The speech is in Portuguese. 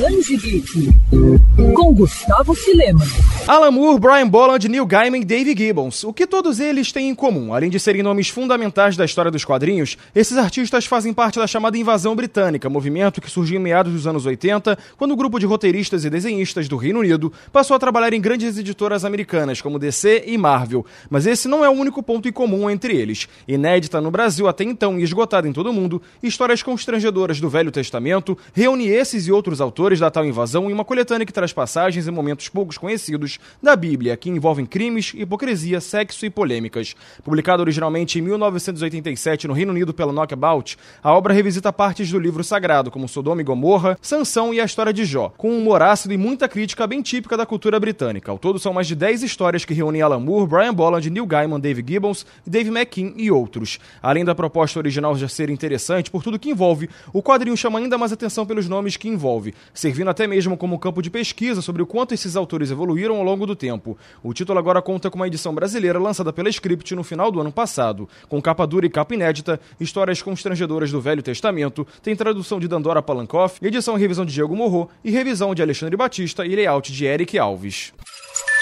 Transe Geek, com Gustavo Filema. Alan Moore, Brian Bolland, Neil Gaiman e Dave Gibbons. O que todos eles têm em comum? Além de serem nomes fundamentais da história dos quadrinhos, esses artistas fazem parte da chamada Invasão Britânica, movimento que surgiu em meados dos anos 80, quando o um grupo de roteiristas e desenhistas do Reino Unido passou a trabalhar em grandes editoras americanas como DC e Marvel. Mas esse não é o único ponto em comum entre eles. Inédita no Brasil até então e esgotada em todo o mundo, histórias constrangedoras do Velho Testamento reúne esses e outros autores da tal invasão em uma coletânea que traz passagens e momentos poucos conhecidos da Bíblia, que envolvem crimes, hipocrisia, sexo e polêmicas. Publicada originalmente em 1987 no Reino Unido pela Knockabout, a obra revisita partes do livro sagrado, como Sodoma e Gomorra, Sansão e a história de Jó, com um humor ácido e muita crítica bem típica da cultura britânica. Ao todo, são mais de 10 histórias que reúnem Alan Moore, Brian Bolland, Neil Gaiman, Dave Gibbons, Dave McKean e outros. Além da proposta original já ser interessante por tudo que envolve, o quadrinho chama ainda mais atenção pelos nomes que envolve, servindo até mesmo como campo de pesquisa sobre o quanto esses autores evoluíram ao longo do tempo. O título agora conta com uma edição brasileira lançada pela Script no final do ano passado. Com capa dura e capa inédita, histórias constrangedoras do Velho Testamento, tem tradução de Dandora Palankoff, edição e revisão de Diego Morro e revisão de Alexandre Batista e layout de Eric Alves.